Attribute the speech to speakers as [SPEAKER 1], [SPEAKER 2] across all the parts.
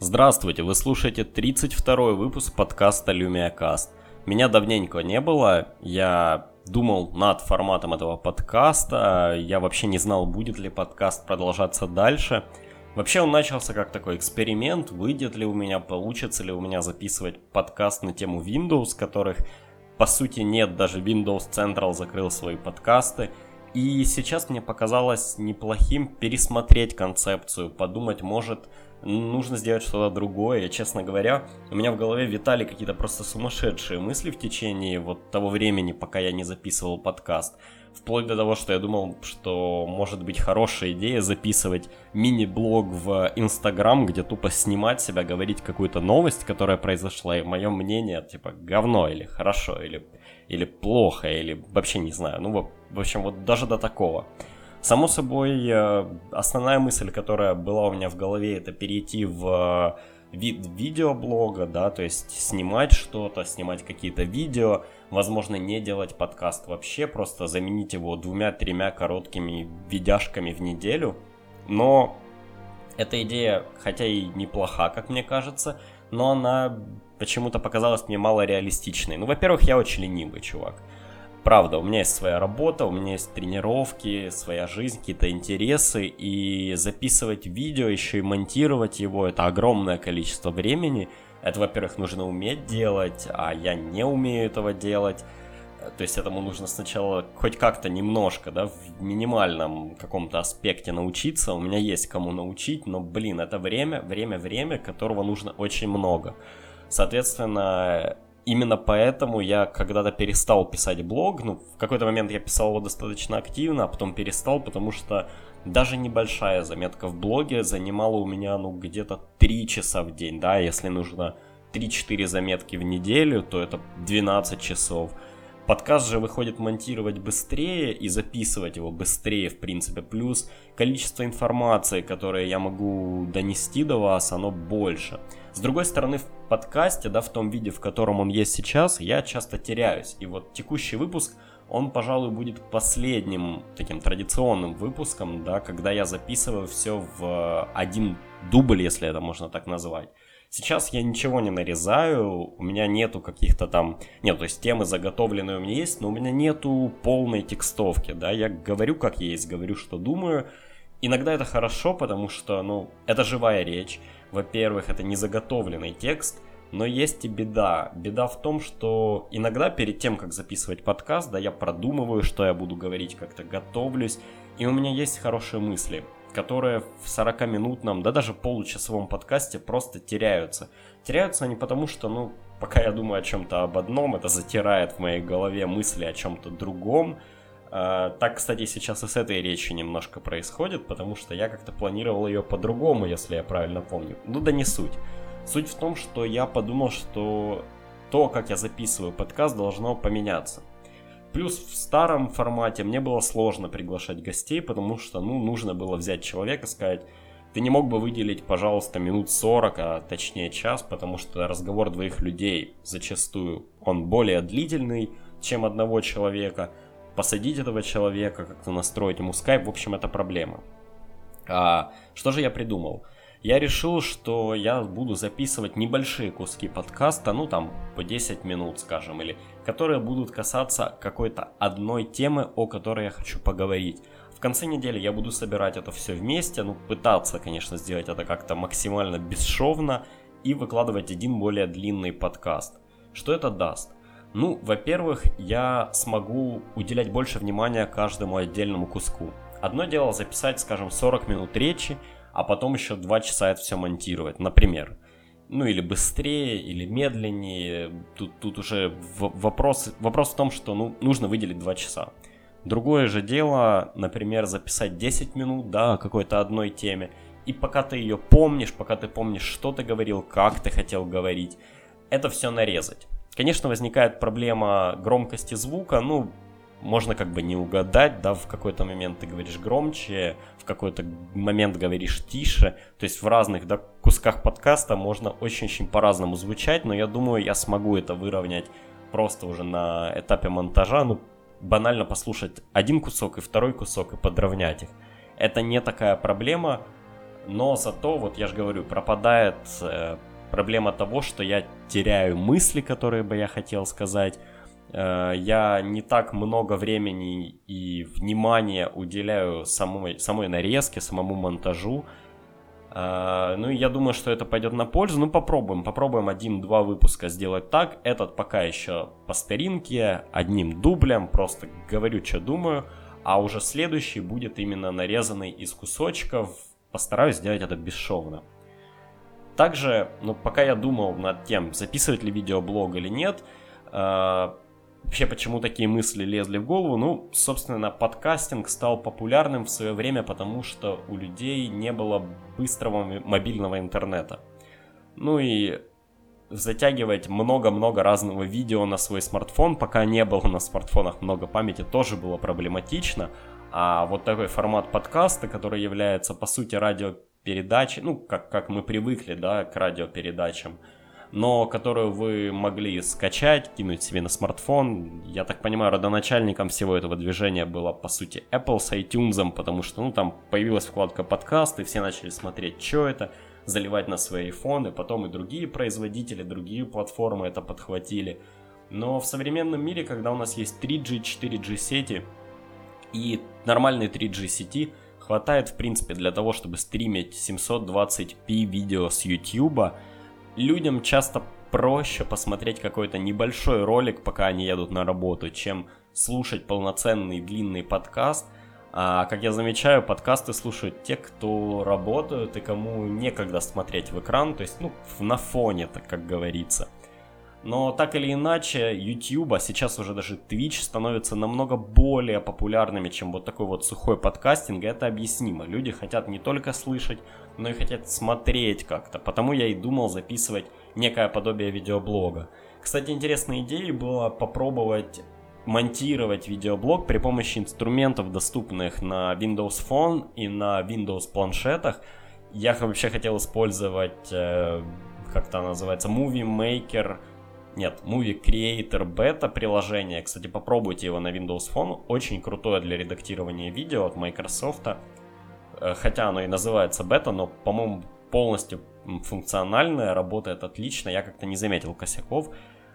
[SPEAKER 1] Здравствуйте, вы слушаете 32 выпуск подкаста LumiaCast. Меня давненько не было, я думал над форматом этого подкаста, я вообще не знал, будет ли подкаст продолжаться дальше. Вообще он начался как такой эксперимент, выйдет ли у меня, получится ли у меня записывать подкаст на тему Windows, которых по сути нет, даже Windows Central закрыл свои подкасты. И сейчас мне показалось неплохим пересмотреть концепцию, подумать, может, нужно сделать что-то другое. Честно говоря, у меня в голове витали какие-то просто сумасшедшие мысли в течение вот того времени, пока я не записывал подкаст. Вплоть до того, что я думал, что может быть хорошая идея записывать мини-блог в Инстаграм, где тупо снимать себя, говорить какую-то новость, которая произошла, и мое мнение, типа, говно или хорошо, или, или плохо, или вообще не знаю. Ну, в общем, вот даже до такого. Само собой, э, основная мысль, которая была у меня в голове, это перейти в э, вид видеоблога, да, то есть снимать что-то, снимать какие-то видео, возможно, не делать подкаст вообще, просто заменить его двумя-тремя короткими видяшками в неделю. Но эта идея, хотя и неплоха, как мне кажется, но она почему-то показалась мне мало реалистичной. Ну, во-первых, я очень ленивый чувак. Правда, у меня есть своя работа, у меня есть тренировки, своя жизнь, какие-то интересы, и записывать видео, еще и монтировать его, это огромное количество времени. Это, во-первых, нужно уметь делать, а я не умею этого делать. То есть этому нужно сначала хоть как-то немножко, да, в минимальном каком-то аспекте научиться. У меня есть кому научить, но, блин, это время, время, время, которого нужно очень много. Соответственно, именно поэтому я когда-то перестал писать блог. Ну, в какой-то момент я писал его достаточно активно, а потом перестал, потому что даже небольшая заметка в блоге занимала у меня, ну, где-то 3 часа в день, да, если нужно 3-4 заметки в неделю, то это 12 часов. Подкаст же выходит монтировать быстрее и записывать его быстрее, в принципе. Плюс количество информации, которое я могу донести до вас, оно больше. С другой стороны, в подкасте, да, в том виде, в котором он есть сейчас, я часто теряюсь. И вот текущий выпуск, он, пожалуй, будет последним таким традиционным выпуском, да, когда я записываю все в один дубль, если это можно так назвать. Сейчас я ничего не нарезаю, у меня нету каких-то там... Нет, то есть темы заготовленные у меня есть, но у меня нету полной текстовки, да, я говорю как есть, говорю, что думаю. Иногда это хорошо, потому что, ну, это живая речь. Во-первых, это не заготовленный текст, но есть и беда. Беда в том, что иногда перед тем, как записывать подкаст, да, я продумываю, что я буду говорить, как-то готовлюсь, и у меня есть хорошие мысли которые в 40-минутном, да даже получасовом подкасте просто теряются. Теряются они потому, что, ну, пока я думаю о чем-то об одном, это затирает в моей голове мысли о чем-то другом. А, так, кстати, сейчас и с этой речью немножко происходит, потому что я как-то планировал ее по-другому, если я правильно помню. Ну да не суть. Суть в том, что я подумал, что то, как я записываю подкаст, должно поменяться. Плюс в старом формате мне было сложно приглашать гостей, потому что, ну, нужно было взять человека, сказать, ты не мог бы выделить, пожалуйста, минут 40, а точнее час, потому что разговор двоих людей зачастую, он более длительный, чем одного человека. Посадить этого человека, как-то настроить ему скайп, в общем, это проблема. А, что же я придумал? я решил, что я буду записывать небольшие куски подкаста, ну там по 10 минут, скажем, или которые будут касаться какой-то одной темы, о которой я хочу поговорить. В конце недели я буду собирать это все вместе, ну пытаться, конечно, сделать это как-то максимально бесшовно и выкладывать один более длинный подкаст. Что это даст? Ну, во-первых, я смогу уделять больше внимания каждому отдельному куску. Одно дело записать, скажем, 40 минут речи, а потом еще два часа это все монтировать, например. Ну или быстрее, или медленнее. Тут, тут уже вопрос, вопрос в том, что ну, нужно выделить два часа. Другое же дело, например, записать 10 минут, да, какой-то одной теме. И пока ты ее помнишь, пока ты помнишь, что ты говорил, как ты хотел говорить, это все нарезать. Конечно, возникает проблема громкости звука, ну, можно как бы не угадать, да, в какой-то момент ты говоришь громче, в какой-то момент говоришь тише, то есть в разных, да, кусках подкаста можно очень-очень по-разному звучать, но я думаю, я смогу это выровнять просто уже на этапе монтажа, ну, банально послушать один кусок и второй кусок и подровнять их. Это не такая проблема, но зато, вот я же говорю, пропадает э, проблема того, что я теряю мысли, которые бы я хотел сказать, э, я не так много времени и внимания уделяю самой, самой нарезке, самому монтажу, Uh, ну, я думаю, что это пойдет на пользу. Ну, попробуем. Попробуем один-два выпуска сделать так. Этот пока еще по старинке, одним дублем. Просто говорю, что думаю. А уже следующий будет именно нарезанный из кусочков. Постараюсь сделать это бесшовно. Также, ну, пока я думал над тем, записывать ли видеоблог или нет, uh, Вообще, почему такие мысли лезли в голову? Ну, собственно, подкастинг стал популярным в свое время, потому что у людей не было быстрого мобильного интернета. Ну и затягивать много-много разного видео на свой смартфон, пока не было на смартфонах много памяти, тоже было проблематично. А вот такой формат подкаста, который является, по сути, радиопередачей, ну, как, как мы привыкли, да, к радиопередачам, но которую вы могли скачать, кинуть себе на смартфон. Я так понимаю, родоначальником всего этого движения было, по сути, Apple с iTunes, потому что, ну, там появилась вкладка подкасты, все начали смотреть, что это, заливать на свои айфоны, потом и другие производители, другие платформы это подхватили. Но в современном мире, когда у нас есть 3G, 4G сети и нормальные 3G сети, хватает, в принципе, для того, чтобы стримить 720p видео с YouTube, людям часто проще посмотреть какой-то небольшой ролик, пока они едут на работу, чем слушать полноценный длинный подкаст. А, как я замечаю, подкасты слушают те, кто работают и кому некогда смотреть в экран, то есть, ну, на фоне, так как говорится. Но так или иначе, YouTube, а сейчас уже даже Twitch становятся намного более популярными, чем вот такой вот сухой подкастинг, и это объяснимо. Люди хотят не только слышать, но и хотят смотреть как-то, потому я и думал записывать некое подобие видеоблога. Кстати, интересной идеей было попробовать монтировать видеоблог при помощи инструментов, доступных на Windows Phone и на Windows планшетах. Я вообще хотел использовать, э, как это называется, Movie Maker нет, Movie Creator Beta приложение. Кстати, попробуйте его на Windows Phone. Очень крутое для редактирования видео от Microsoft. Э, хотя оно и называется бета, но, по-моему, полностью функциональное, работает отлично. Я как-то не заметил косяков.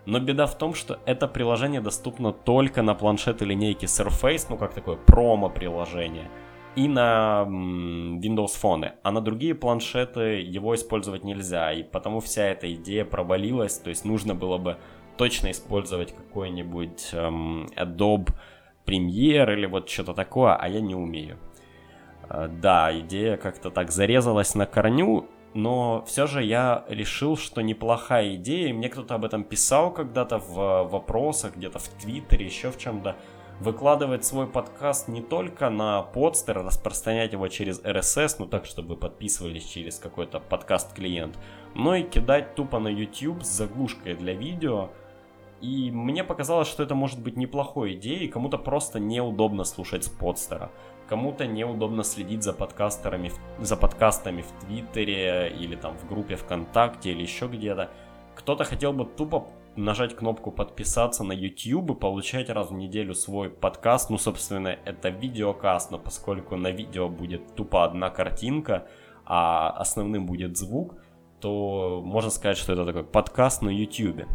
[SPEAKER 1] Но беда в том, что это приложение доступно только на планшеты линейки Surface, ну как такое промо-приложение и на Windows Phone, а на другие планшеты его использовать нельзя, и потому вся эта идея провалилась, то есть нужно было бы точно использовать какой-нибудь эм, Adobe Premiere или вот что-то такое, а я не умею. Э, да, идея как-то так зарезалась на корню, но все же я решил, что неплохая идея, мне кто-то об этом писал когда-то в вопросах, где-то в Твиттере, еще в чем-то, выкладывать свой подкаст не только на подстер, распространять его через RSS, ну так, чтобы подписывались через какой-то подкаст-клиент, но и кидать тупо на YouTube с заглушкой для видео. И мне показалось, что это может быть неплохой идеей, кому-то просто неудобно слушать с подстера. Кому-то неудобно следить за подкастерами, за подкастами в Твиттере или там в группе ВКонтакте или еще где-то. Кто-то хотел бы тупо нажать кнопку подписаться на YouTube и получать раз в неделю свой подкаст. Ну, собственно, это видеокаст, но поскольку на видео будет тупо одна картинка, а основным будет звук, то можно сказать, что это такой подкаст на YouTube.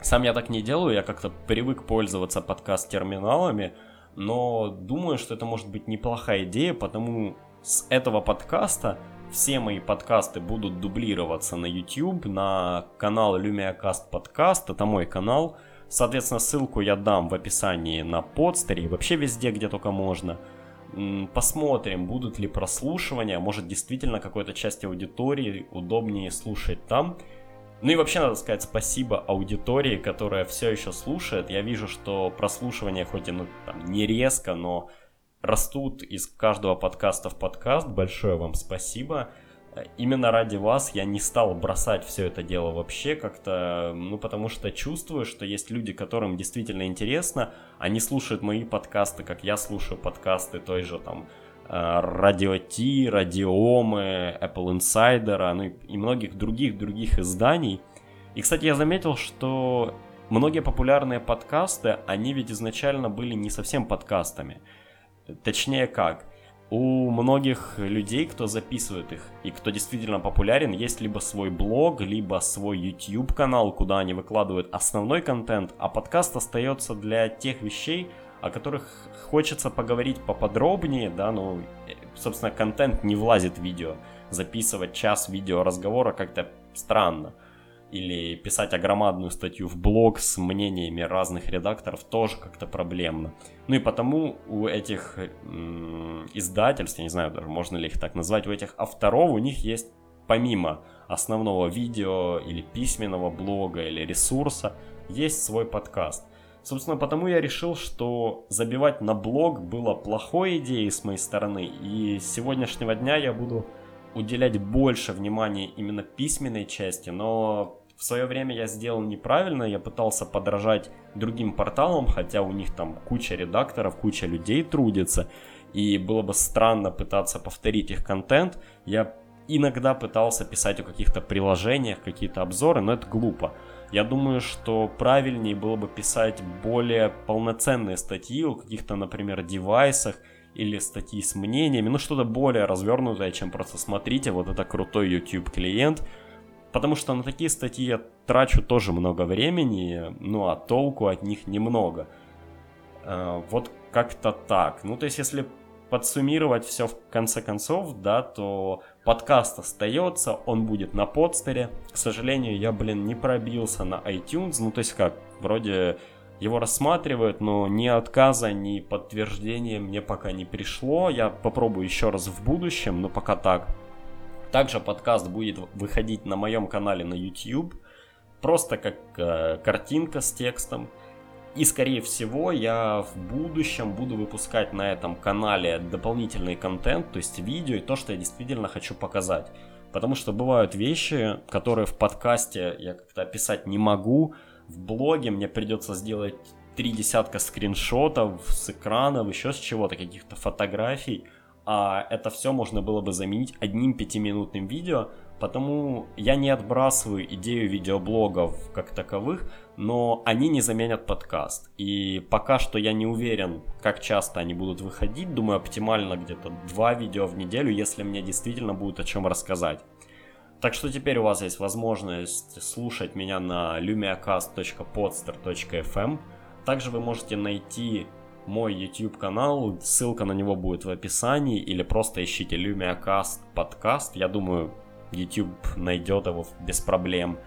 [SPEAKER 1] Сам я так не делаю, я как-то привык пользоваться подкаст-терминалами, но думаю, что это может быть неплохая идея, потому с этого подкаста все мои подкасты будут дублироваться на YouTube, на канал LumiaCast Podcast, это мой канал. Соответственно, ссылку я дам в описании на подстере и вообще везде, где только можно. Посмотрим, будут ли прослушивания, может действительно какой-то части аудитории удобнее слушать там. Ну и вообще надо сказать спасибо аудитории, которая все еще слушает. Я вижу, что прослушивание хоть и ну, там, не резко, но растут из каждого подкаста в подкаст. Большое вам спасибо. Именно ради вас я не стал бросать все это дело вообще как-то, ну потому что чувствую, что есть люди, которым действительно интересно, они слушают мои подкасты, как я слушаю подкасты той же там Радио Ти, Радиомы, Apple Insider, ну и многих других-других изданий. И, кстати, я заметил, что многие популярные подкасты, они ведь изначально были не совсем подкастами. Точнее как, у многих людей, кто записывает их и кто действительно популярен, есть либо свой блог, либо свой YouTube канал, куда они выкладывают основной контент, а подкаст остается для тех вещей, о которых хочется поговорить поподробнее, да, ну, собственно, контент не влазит в видео. Записывать час видеоразговора как-то странно или писать огромадную статью в блог с мнениями разных редакторов тоже как-то проблемно. Ну и потому у этих м- издательств, я не знаю даже можно ли их так назвать, у этих авторов у них есть помимо основного видео или письменного блога или ресурса, есть свой подкаст. Собственно, потому я решил, что забивать на блог было плохой идеей с моей стороны, и с сегодняшнего дня я буду уделять больше внимания именно письменной части, но в свое время я сделал неправильно, я пытался подражать другим порталам, хотя у них там куча редакторов, куча людей трудится, и было бы странно пытаться повторить их контент. Я иногда пытался писать о каких-то приложениях, какие-то обзоры, но это глупо. Я думаю, что правильнее было бы писать более полноценные статьи о каких-то, например, девайсах или статьи с мнениями, ну что-то более развернутое, чем просто смотрите, вот это крутой YouTube клиент, Потому что на такие статьи я трачу тоже много времени, ну а толку от них немного. Э, вот как-то так. Ну то есть если подсуммировать все в конце концов, да, то подкаст остается, он будет на подстере. К сожалению, я, блин, не пробился на iTunes, ну то есть как, вроде его рассматривают, но ни отказа, ни подтверждения мне пока не пришло. Я попробую еще раз в будущем, но пока так. Также подкаст будет выходить на моем канале на YouTube, просто как э, картинка с текстом. И скорее всего я в будущем буду выпускать на этом канале дополнительный контент, то есть видео и то, что я действительно хочу показать. Потому что бывают вещи, которые в подкасте я как-то описать не могу. В блоге мне придется сделать три десятка скриншотов с экранов, еще с чего-то, каких-то фотографий а это все можно было бы заменить одним пятиминутным видео, потому я не отбрасываю идею видеоблогов как таковых, но они не заменят подкаст. И пока что я не уверен, как часто они будут выходить, думаю, оптимально где-то два видео в неделю, если мне действительно будет о чем рассказать. Так что теперь у вас есть возможность слушать меня на lumiacast.podster.fm. Также вы можете найти мой YouTube канал, ссылка на него будет в описании, или просто ищите LumiaCast подкаст, я думаю, YouTube найдет его без проблем.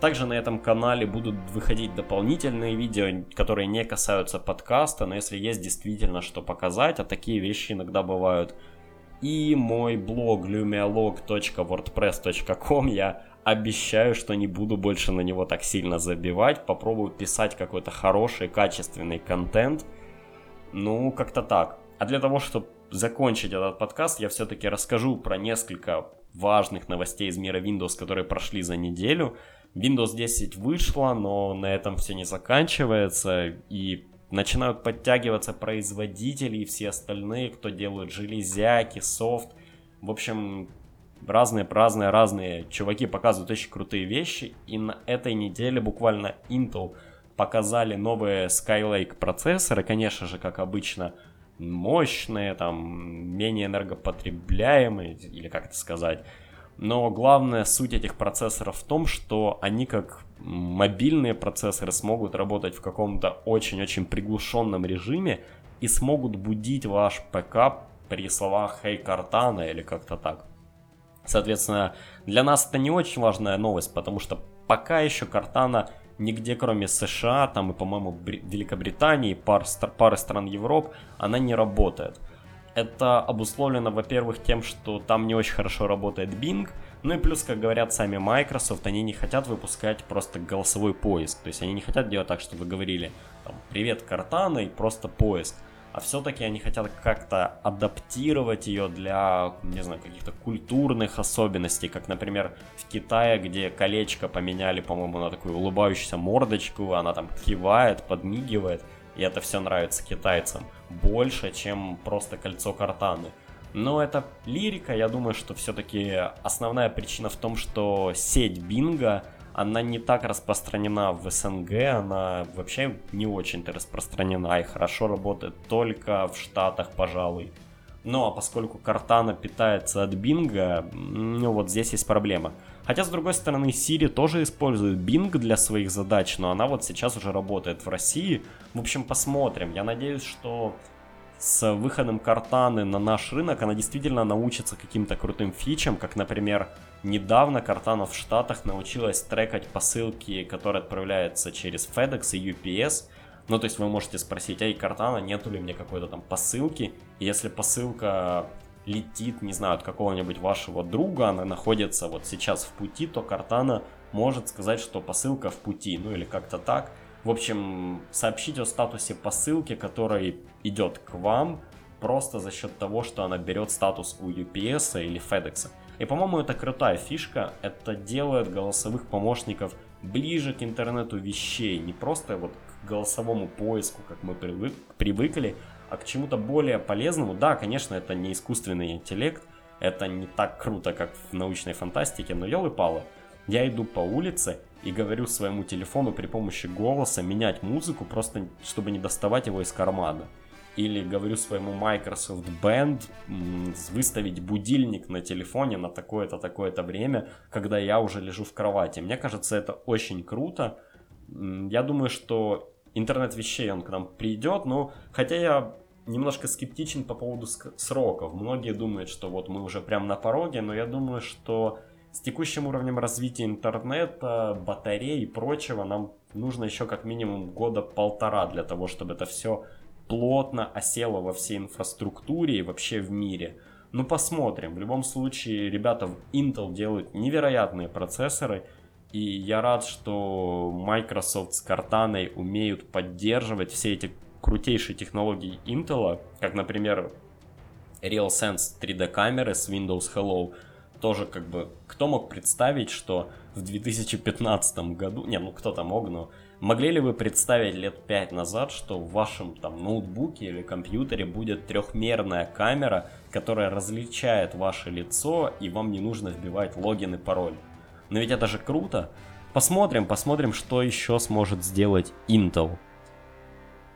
[SPEAKER 1] Также на этом канале будут выходить дополнительные видео, которые не касаются подкаста, но если есть действительно что показать, а такие вещи иногда бывают. И мой блог lumialog.wordpress.com я обещаю, что не буду больше на него так сильно забивать, попробую писать какой-то хороший, качественный контент – ну, как-то так. А для того, чтобы закончить этот подкаст, я все-таки расскажу про несколько важных новостей из мира Windows, которые прошли за неделю. Windows 10 вышла, но на этом все не заканчивается, и начинают подтягиваться производители и все остальные, кто делают железяки, софт. В общем, разные, разные, разные чуваки показывают очень крутые вещи, и на этой неделе буквально Intel – показали новые Skylake процессоры, конечно же, как обычно, мощные, там, менее энергопотребляемые, или как это сказать. Но главная суть этих процессоров в том, что они как мобильные процессоры смогут работать в каком-то очень-очень приглушенном режиме и смогут будить ваш ПК при словах «Hey, Cortana» или как-то так. Соответственно, для нас это не очень важная новость, потому что пока еще Cortana нигде кроме США, там и, по-моему, Бри- Великобритании, пар, пары стран Европы, она не работает. Это обусловлено, во-первых, тем, что там не очень хорошо работает Bing, ну и плюс, как говорят сами Microsoft, они не хотят выпускать просто голосовой поиск. То есть они не хотят делать так, чтобы вы говорили там, «Привет, Картана» и просто поиск а все-таки они хотят как-то адаптировать ее для, не знаю, каких-то культурных особенностей, как, например, в Китае, где колечко поменяли, по-моему, на такую улыбающуюся мордочку, она там кивает, подмигивает, и это все нравится китайцам больше, чем просто кольцо картаны. Но это лирика, я думаю, что все-таки основная причина в том, что сеть Бинга она не так распространена в СНГ, она вообще не очень-то распространена и хорошо работает только в Штатах, пожалуй. Но а поскольку Cortana питается от Bing, ну вот здесь есть проблема. Хотя, с другой стороны, Siri тоже использует Bing для своих задач, но она вот сейчас уже работает в России. В общем, посмотрим. Я надеюсь, что с выходом Картаны на наш рынок она действительно научится каким-то крутым фичам, как, например, недавно Картана в Штатах научилась трекать посылки, которые отправляются через FedEx и UPS. Ну, то есть вы можете спросить, эй, Картана, нету ли мне какой-то там посылки? И если посылка летит, не знаю, от какого-нибудь вашего друга, она находится вот сейчас в пути, то Картана может сказать, что посылка в пути, ну или как-то так. В общем, сообщить о статусе посылки, который идет к вам, просто за счет того, что она берет статус у UPS или FedEx. И, по-моему, это крутая фишка. Это делает голосовых помощников ближе к интернету вещей. Не просто вот к голосовому поиску, как мы привык, привыкли, а к чему-то более полезному. Да, конечно, это не искусственный интеллект. Это не так круто, как в научной фантастике, но елы-палы. Я иду по улице, и говорю своему телефону при помощи голоса менять музыку, просто чтобы не доставать его из кармана. Или говорю своему Microsoft Band выставить будильник на телефоне на такое-то, такое-то время, когда я уже лежу в кровати. Мне кажется, это очень круто. Я думаю, что интернет вещей, он к нам придет, но хотя я немножко скептичен по поводу сроков. Многие думают, что вот мы уже прям на пороге, но я думаю, что с текущим уровнем развития интернета, батарей и прочего нам нужно еще как минимум года полтора для того, чтобы это все плотно осело во всей инфраструктуре и вообще в мире. Ну посмотрим. В любом случае, ребята в Intel делают невероятные процессоры. И я рад, что Microsoft с Cortana умеют поддерживать все эти крутейшие технологии Intel, как, например, RealSense 3D камеры с Windows Hello – тоже как бы, кто мог представить, что в 2015 году, не, ну кто-то мог, но могли ли вы представить лет 5 назад, что в вашем там ноутбуке или компьютере будет трехмерная камера, которая различает ваше лицо и вам не нужно вбивать логин и пароль? Но ведь это же круто. Посмотрим, посмотрим, что еще сможет сделать Intel.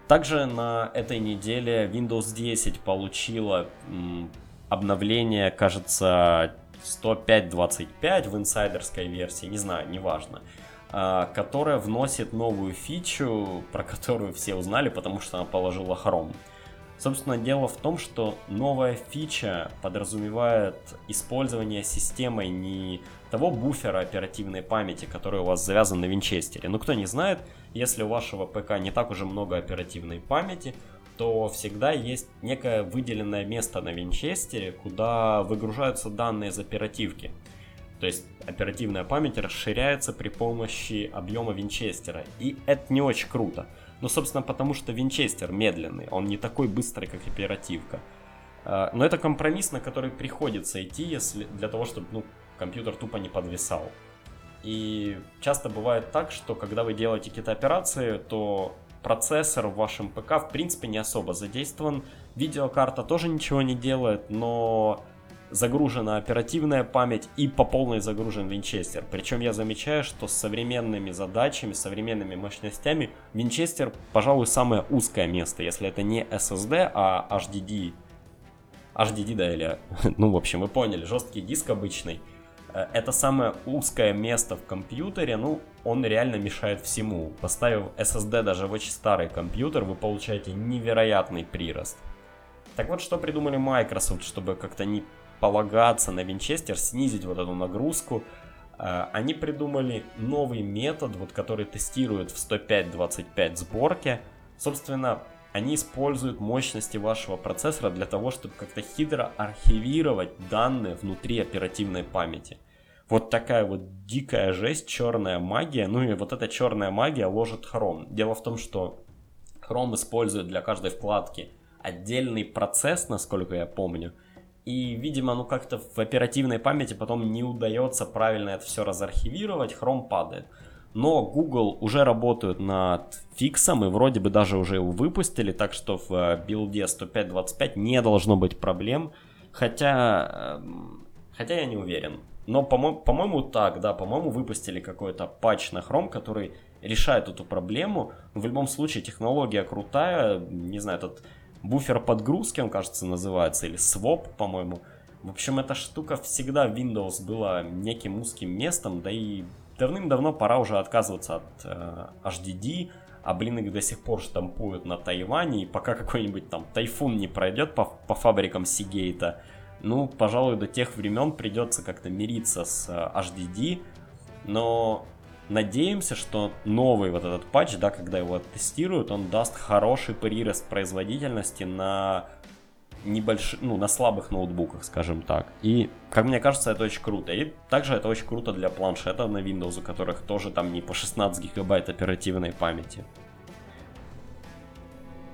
[SPEAKER 1] Также на этой неделе Windows 10 получила м, обновление, кажется, 105.25 в инсайдерской версии, не знаю, неважно, а, которая вносит новую фичу, про которую все узнали, потому что она положила Chrome. Собственно, дело в том, что новая фича подразумевает использование системой не того буфера оперативной памяти, который у вас завязан на винчестере. Но кто не знает, если у вашего ПК не так уже много оперативной памяти, то всегда есть некое выделенное место на винчестере, куда выгружаются данные из оперативки. То есть оперативная память расширяется при помощи объема винчестера. И это не очень круто. Ну, собственно, потому что винчестер медленный, он не такой быстрый, как оперативка. А, но это компромисс, на который приходится идти, если для того, чтобы ну, компьютер тупо не подвисал. И часто бывает так, что когда вы делаете какие-то операции, то процессор в вашем ПК в принципе не особо задействован. Видеокарта тоже ничего не делает, но загружена оперативная память и по полной загружен винчестер. Причем я замечаю, что с современными задачами, современными мощностями винчестер, пожалуй, самое узкое место, если это не SSD, а HDD. HDD, да, или... Ну, в общем, вы поняли, жесткий диск обычный. Э, это самое узкое место в компьютере, ну, он реально мешает всему. Поставив SSD даже в очень старый компьютер, вы получаете невероятный прирост. Так вот, что придумали Microsoft, чтобы как-то не полагаться на винчестер, снизить вот эту нагрузку. Э, они придумали новый метод, вот, который тестируют в 105.25 сборке. Собственно, они используют мощности вашего процессора для того, чтобы как-то хитро архивировать данные внутри оперативной памяти. Вот такая вот дикая жесть, черная магия. Ну и вот эта черная магия ложит Chrome. Дело в том, что Chrome использует для каждой вкладки отдельный процесс, насколько я помню. И, видимо, ну как-то в оперативной памяти потом не удается правильно это все разархивировать, Chrome падает. Но Google уже работают над фиксом и вроде бы даже уже его выпустили, так что в э, билде 105.25 не должно быть проблем. Хотя, эм, хотя я не уверен. Но, по-моему, по так, да, по-моему, выпустили какой-то патч на Chrome, который решает эту проблему. В любом случае, технология крутая. Не знаю, этот буфер подгрузки, он, кажется, называется, или своп, по-моему. В общем, эта штука всегда в Windows была неким узким местом, да и давным-давно пора уже отказываться от э, HDD, а блин их до сих пор штампуют на Тайване, и пока какой-нибудь там тайфун не пройдет по, по фабрикам Сигейта, ну, пожалуй, до тех времен придется как-то мириться с HDD, э, но надеемся, что новый вот этот патч, да, когда его тестируют, он даст хороший прирост производительности на небольших, ну, на слабых ноутбуках, скажем так. И, как мне кажется, это очень круто. И также это очень круто для планшета на Windows, у которых тоже там не по 16 гигабайт оперативной памяти.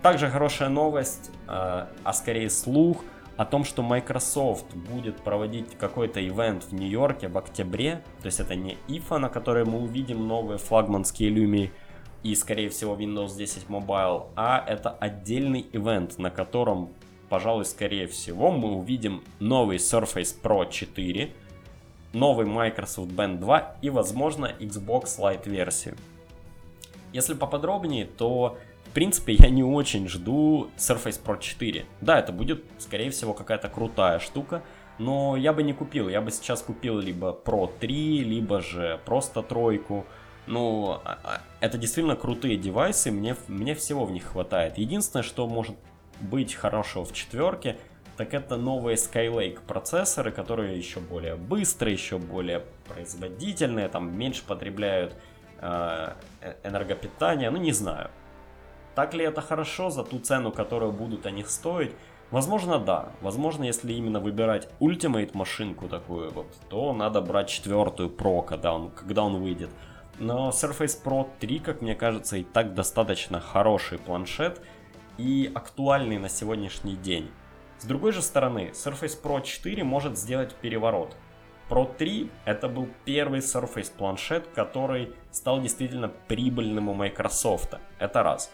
[SPEAKER 1] Также хорошая новость, э, а скорее слух – о том, что Microsoft будет проводить какой-то ивент в Нью-Йорке в октябре, то есть это не IFA, на которой мы увидим новые флагманские Lumia и, скорее всего, Windows 10 Mobile, а это отдельный ивент, на котором, пожалуй, скорее всего, мы увидим новый Surface Pro 4, новый Microsoft Band 2 и, возможно, Xbox Lite версию. Если поподробнее, то в принципе, я не очень жду Surface Pro 4. Да, это будет, скорее всего, какая-то крутая штука, но я бы не купил. Я бы сейчас купил либо Pro 3, либо же просто тройку. Ну, а, а, это действительно крутые девайсы, мне, мне всего в них хватает. Единственное, что может быть хорошего в четверке, так это новые Skylake процессоры, которые еще более быстрые, еще более производительные, там меньше потребляют э, э энергопитания, ну не знаю. Так ли это хорошо за ту цену, которую будут они стоить? Возможно, да. Возможно, если именно выбирать Ultimate машинку такую вот, то надо брать четвертую Pro, когда он, когда он выйдет. Но Surface Pro 3, как мне кажется, и так достаточно хороший планшет и актуальный на сегодняшний день. С другой же стороны, Surface Pro 4 может сделать переворот. Pro 3 это был первый Surface планшет, который стал действительно прибыльным у Microsoft. Это раз.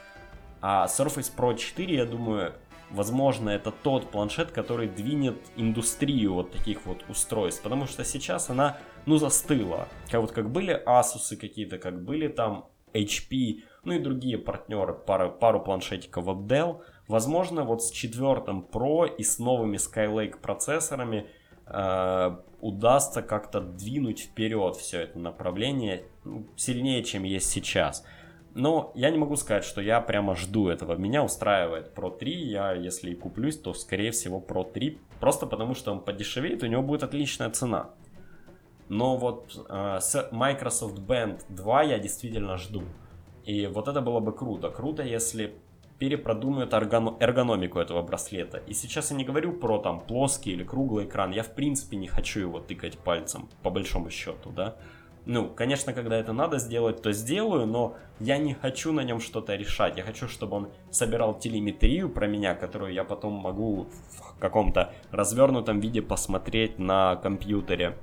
[SPEAKER 1] А Surface Pro 4, я думаю, возможно, это тот планшет, который двинет индустрию вот таких вот устройств. Потому что сейчас она, ну, застыла. Как вот как были Asus какие-то, как были там HP, ну и другие партнеры, пару, пару планшетиков от Dell. Возможно, вот с четвертым Pro и с новыми Skylake процессорами э, удастся как-то двинуть вперед все это направление ну, сильнее, чем есть сейчас. Но я не могу сказать, что я прямо жду этого. Меня устраивает Pro 3. Я, если и куплюсь, то, скорее всего, Pro 3. Просто потому, что он подешевеет, у него будет отличная цена. Но вот э, с Microsoft Band 2 я действительно жду. И вот это было бы круто. Круто, если перепродумают эргономику этого браслета. И сейчас я не говорю про там плоский или круглый экран. Я в принципе не хочу его тыкать пальцем, по большому счету, да. Ну, конечно, когда это надо сделать, то сделаю, но я не хочу на нем что-то решать. Я хочу, чтобы он собирал телеметрию про меня, которую я потом могу в каком-то развернутом виде посмотреть на компьютере.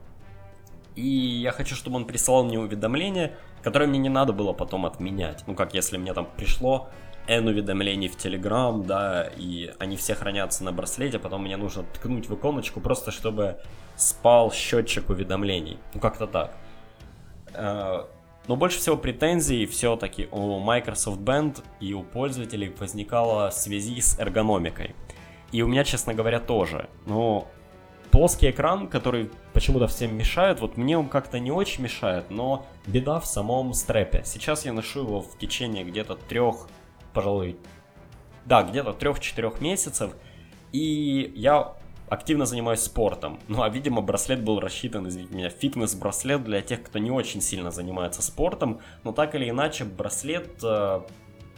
[SPEAKER 1] И я хочу, чтобы он присылал мне уведомления, которые мне не надо было потом отменять. Ну, как если мне там пришло N уведомлений в Telegram, да, и они все хранятся на браслете, потом мне нужно ткнуть в иконочку просто, чтобы спал счетчик уведомлений. Ну, как-то так. Э, но больше всего претензий все-таки у Microsoft Band и у пользователей возникало в связи с эргономикой. И у меня, честно говоря, тоже. Но плоский экран, который почему-то всем мешает, вот мне он как-то не очень мешает, но беда в самом стрепе. Сейчас я ношу его в течение где-то трех, пожалуй, да, где-то трех-четырех месяцев, и я активно занимаюсь спортом. Ну а, видимо, браслет был рассчитан, извините меня, фитнес-браслет для тех, кто не очень сильно занимается спортом. Но так или иначе, браслет, э,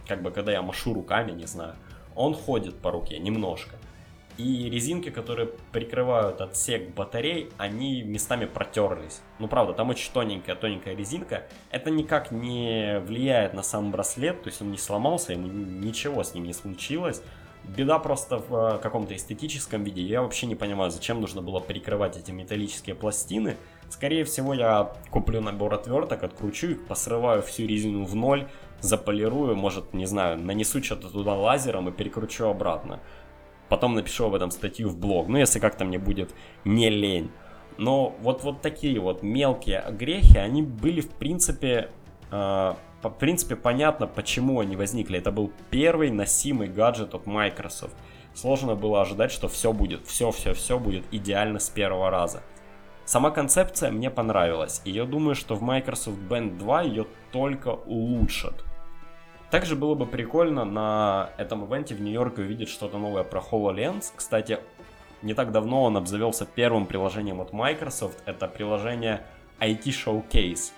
[SPEAKER 1] как бы когда я машу руками, не знаю, он ходит по руке немножко. И резинки, которые прикрывают отсек батарей, они местами протерлись. Ну, правда, там очень тоненькая, тоненькая резинка. Это никак не влияет на сам браслет, то есть он не сломался, ему ничего с ним не случилось. Беда просто в э, каком-то эстетическом виде. Я вообще не понимаю, зачем нужно было прикрывать эти металлические пластины. Скорее всего, я куплю набор отверток, откручу их, посрываю всю резину в ноль, заполирую, может, не знаю, нанесу что-то туда лазером и перекручу обратно. Потом напишу об этом статью в блог, ну, если как-то мне будет не лень. Но вот, вот такие вот мелкие грехи, они были, в принципе, э, в принципе, понятно, почему они возникли. Это был первый носимый гаджет от Microsoft. Сложно было ожидать, что все будет, все-все-все будет идеально с первого раза. Сама концепция мне понравилась, и я думаю, что в Microsoft Band 2 ее только улучшат. Также было бы прикольно на этом ивенте в Нью-Йорке увидеть что-то новое про HoloLens. Кстати, не так давно он обзавелся первым приложением от Microsoft. Это приложение IT Showcase.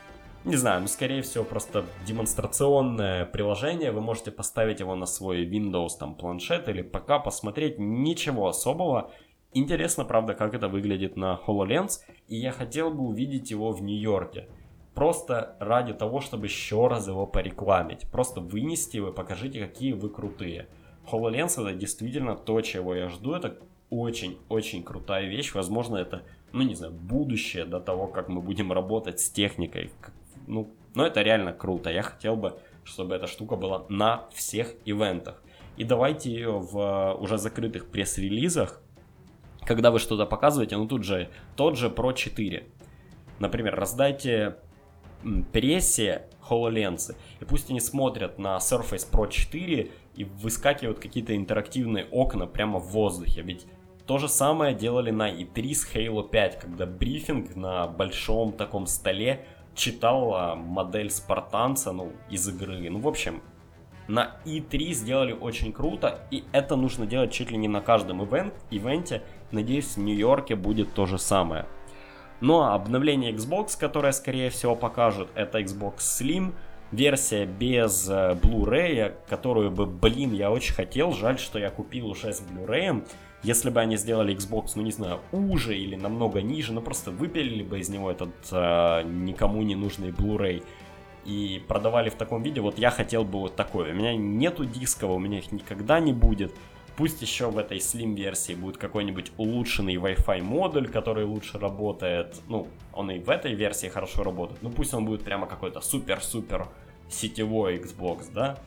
[SPEAKER 1] Не знаю, ну скорее всего просто демонстрационное приложение. Вы можете поставить его на свой Windows там планшет или пока посмотреть. Ничего особого. Интересно, правда, как это выглядит на HoloLens. И я хотел бы увидеть его в Нью-Йорке просто ради того, чтобы еще раз его порекламить. Просто вынести и покажите, какие вы крутые. HoloLens это действительно то, чего я жду. Это очень-очень крутая вещь. Возможно, это, ну не знаю, будущее до того, как мы будем работать с техникой. Ну, но это реально круто. Я хотел бы, чтобы эта штука была на всех ивентах. И давайте ее в уже закрытых пресс-релизах, когда вы что-то показываете, ну тут же тот же Pro 4. Например, раздайте прессе HoloLens, и пусть они смотрят на Surface Pro 4 и выскакивают какие-то интерактивные окна прямо в воздухе, ведь то же самое делали на E3 с Halo 5, когда брифинг на большом таком столе читал модель спартанца, ну, из игры. Ну, в общем, на E3 сделали очень круто, и это нужно делать чуть ли не на каждом ивент, ивенте. Надеюсь, в Нью-Йорке будет то же самое. А обновление Xbox, которое скорее всего покажут, это Xbox Slim, версия без э, Blu-ray, которую бы, блин, я очень хотел. Жаль, что я купил уже с Blu-ray. Если бы они сделали Xbox, ну не знаю, уже или намного ниже, ну просто выпилили бы из него этот э, никому не нужный Blu-ray и продавали в таком виде, вот я хотел бы вот такой. У меня нету дискового, у меня их никогда не будет. Пусть еще в этой Slim версии будет какой-нибудь улучшенный Wi-Fi модуль, который лучше работает. Ну, он и в этой версии хорошо работает. Ну, пусть он будет прямо какой-то супер-супер сетевой Xbox, да.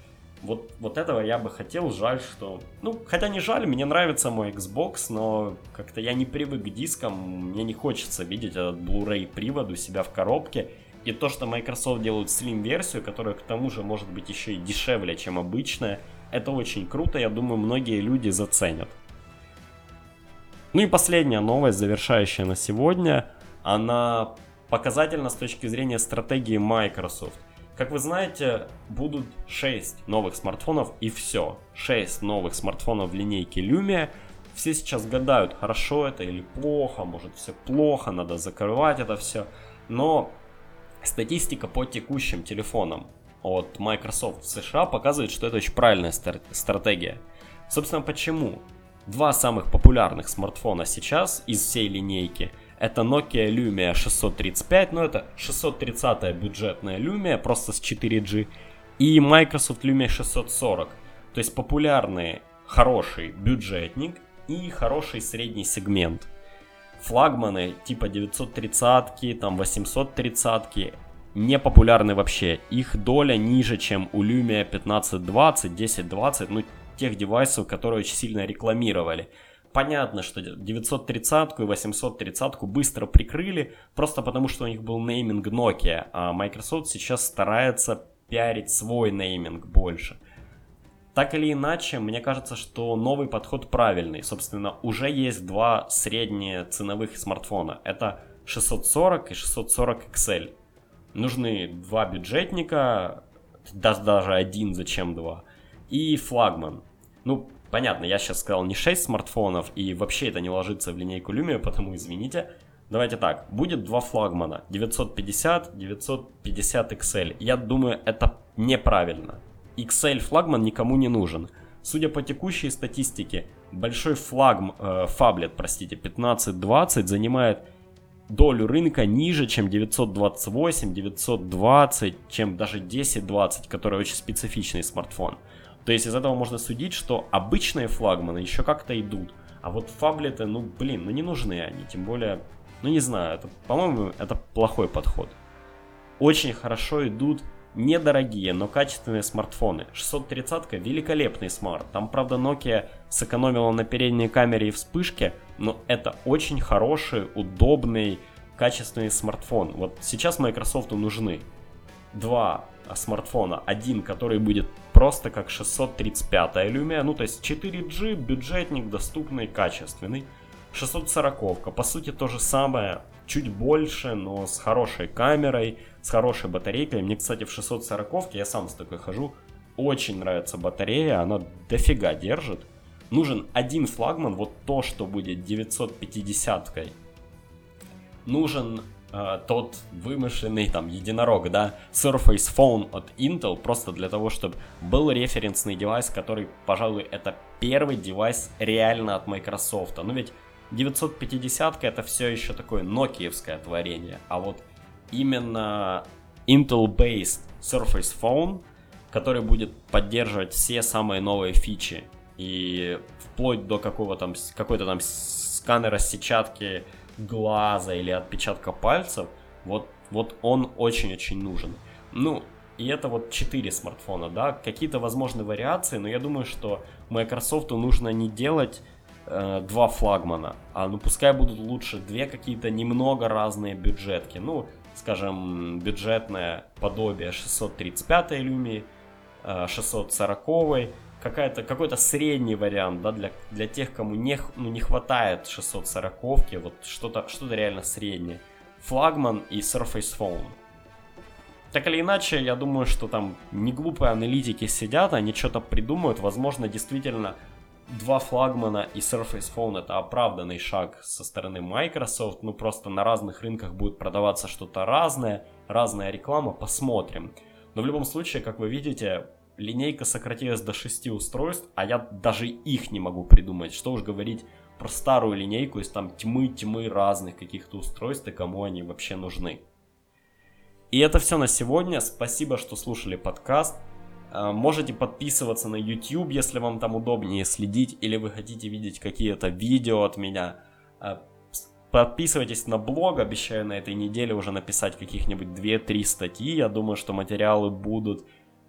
[SPEAKER 1] Вот, вот этого я бы хотел, жаль, что... Ну, хотя не жаль, мне нравится мой Xbox, но как-то я не привык к дискам, мне не хочется видеть этот Blu-ray привод у себя в коробке. И то, что Microsoft делают Slim-версию, которая к тому же может быть еще и дешевле, чем обычная, это очень круто, я думаю, многие люди заценят. Ну и последняя новость, завершающая на сегодня, она показательна с точки зрения стратегии Microsoft. Как вы знаете, будут 6 новых смартфонов и все. 6 новых смартфонов в линейке Lumia. Все сейчас гадают, хорошо это или плохо, может все плохо, надо закрывать это все. Но статистика по текущим телефонам от Microsoft в США показывает, что это очень правильная стратегия. Собственно, почему? Два самых популярных смартфона сейчас из всей линейки это Nokia Lumia 635, но это 630 бюджетная Lumia, просто с 4G, и Microsoft Lumia 640. То есть популярный, хороший бюджетник и хороший средний сегмент. Флагманы типа 930, там 830 не популярны вообще. Их доля ниже, чем у Lumia 1520, 1020, ну тех девайсов, которые очень сильно рекламировали. Понятно, что 930 и 830 быстро прикрыли, просто потому что у них был нейминг Nokia, а Microsoft сейчас старается пиарить свой нейминг больше. Так или иначе, мне кажется, что новый подход правильный. Собственно, уже есть два средние ценовых смартфона. Это 640 и 640 XL нужны два бюджетника, даже, даже один, зачем два, и флагман. Ну, понятно, я сейчас сказал не 6 смартфонов, и вообще это не ложится в линейку Lumia, потому извините. Давайте так, будет два флагмана, 950, 950 XL. Я думаю, это неправильно. XL флагман никому не нужен. Судя по текущей статистике, большой флагм, э, фаблет, простите, 1520 занимает долю рынка ниже, чем 928, 920, чем даже 1020, который очень специфичный смартфон. То есть из этого можно судить, что обычные флагманы еще как-то идут, а вот фаблеты, ну блин, ну не нужны они, тем более, ну не знаю, это, по-моему, это плохой подход. Очень хорошо идут недорогие, но качественные смартфоны. 630 великолепный смарт. Там, правда, Nokia сэкономила на передней камере и вспышке, но это очень хороший, удобный, качественный смартфон. Вот сейчас Microsoft нужны. два смартфона. Один, который будет просто как 635 Lumia, ну то есть 4G, бюджетник, доступный, качественный. 640, по сути то же самое, чуть больше, но с хорошей камерой, с хорошей батарейкой. Мне, кстати, в 640 я сам с такой хожу, очень нравится батарея, она дофига держит. Нужен один флагман, вот то, что будет 950-кой. Нужен э, тот вымышленный там единорог, да, Surface Phone от Intel, просто для того, чтобы был референсный девайс, который, пожалуй, это первый девайс реально от Microsoft. Ну ведь 950 это все еще такое нокиевское творение, а вот именно Intel-based Surface Phone, который будет поддерживать все самые новые фичи. И вплоть до какого там какой-то там сканера сетчатки глаза или отпечатка пальцев, вот, вот он очень-очень нужен. Ну, и это вот 4 смартфона, да, какие-то возможны вариации, но я думаю, что Microsoft нужно не делать э, два флагмана, а ну пускай будут лучше две какие-то немного разные бюджетки, ну, скажем, бюджетное подобие 635 Lumia, э, 640 какая-то, какой-то средний вариант, да, для, для тех, кому не, ну, не хватает 640-ки, вот что-то что реально среднее. Флагман и Surface Phone. Так или иначе, я думаю, что там не глупые аналитики сидят, они что-то придумают. Возможно, действительно, два флагмана и Surface Phone это оправданный шаг со стороны Microsoft. Ну, просто на разных рынках будет продаваться что-то разное, разная реклама, посмотрим. Но в любом случае, как вы видите, линейка сократилась до 6 устройств, а я даже их не могу придумать. Что уж говорить про старую линейку из там тьмы-тьмы разных каких-то устройств и кому они вообще нужны. И это все на сегодня. Спасибо, что слушали подкаст. А, можете подписываться на YouTube, если вам там удобнее следить, или вы хотите видеть какие-то видео от меня. А, подписывайтесь на блог, обещаю на этой неделе уже написать каких-нибудь 2-3 статьи. Я думаю, что материалы будут.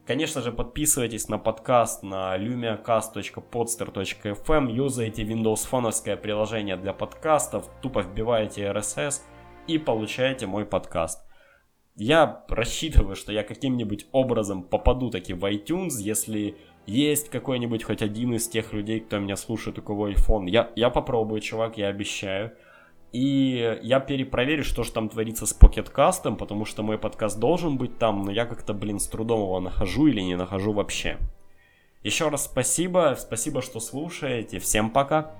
[SPEAKER 1] Конечно же, подписывайтесь на подкаст на lumiacast.podster.fm, юзайте Windows фоновское приложение для подкастов, тупо вбиваете RSS и получаете мой подкаст. Я рассчитываю, что я каким-нибудь образом попаду таки в iTunes, если есть какой-нибудь хоть один из тех людей, кто меня слушает, у кого iPhone. Я, я попробую, чувак, я обещаю. И я перепроверю, что же там творится с покеткастом, потому что мой подкаст должен быть там, но я как-то, блин, с трудом его нахожу или не нахожу вообще. Еще раз спасибо, спасибо, что слушаете. Всем пока.